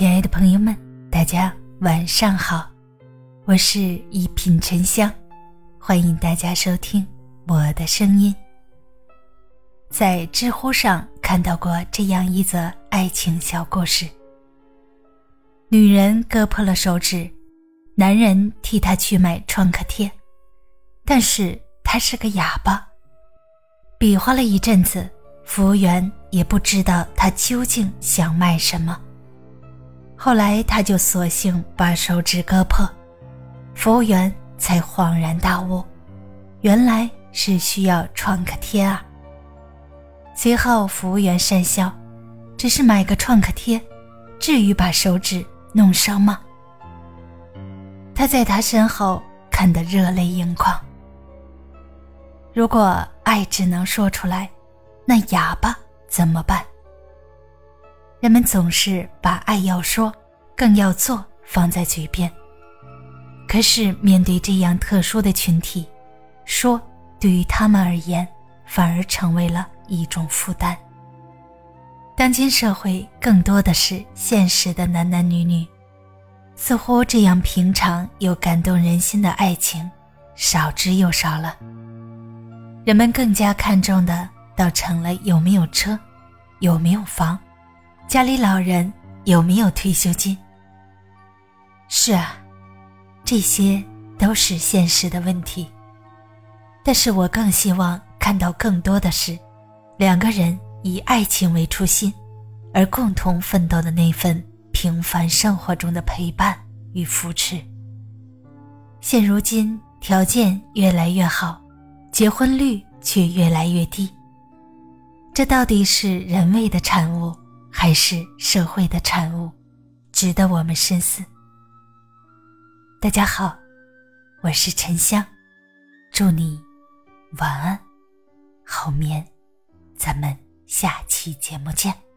亲爱的朋友们，大家晚上好，我是一品沉香，欢迎大家收听我的声音。在知乎上看到过这样一则爱情小故事：女人割破了手指，男人替她去买创可贴，但是她是个哑巴，比划了一阵子，服务员也不知道她究竟想卖什么。后来他就索性把手指割破，服务员才恍然大悟，原来是需要创可贴啊。随后服务员讪笑，只是买个创可贴，至于把手指弄伤吗？他在他身后看得热泪盈眶。如果爱只能说出来，那哑巴怎么办？人们总是把爱要说，更要做放在嘴边。可是面对这样特殊的群体，说对于他们而言，反而成为了一种负担。当今社会更多的是现实的男男女女，似乎这样平常又感动人心的爱情，少之又少了。人们更加看重的，倒成了有没有车，有没有房。家里老人有没有退休金？是啊，这些都是现实的问题。但是我更希望看到更多的是，两个人以爱情为初心，而共同奋斗的那份平凡生活中的陪伴与扶持。现如今条件越来越好，结婚率却越来越低，这到底是人为的产物？还是社会的产物，值得我们深思。大家好，我是沉香，祝你晚安，好眠，咱们下期节目见。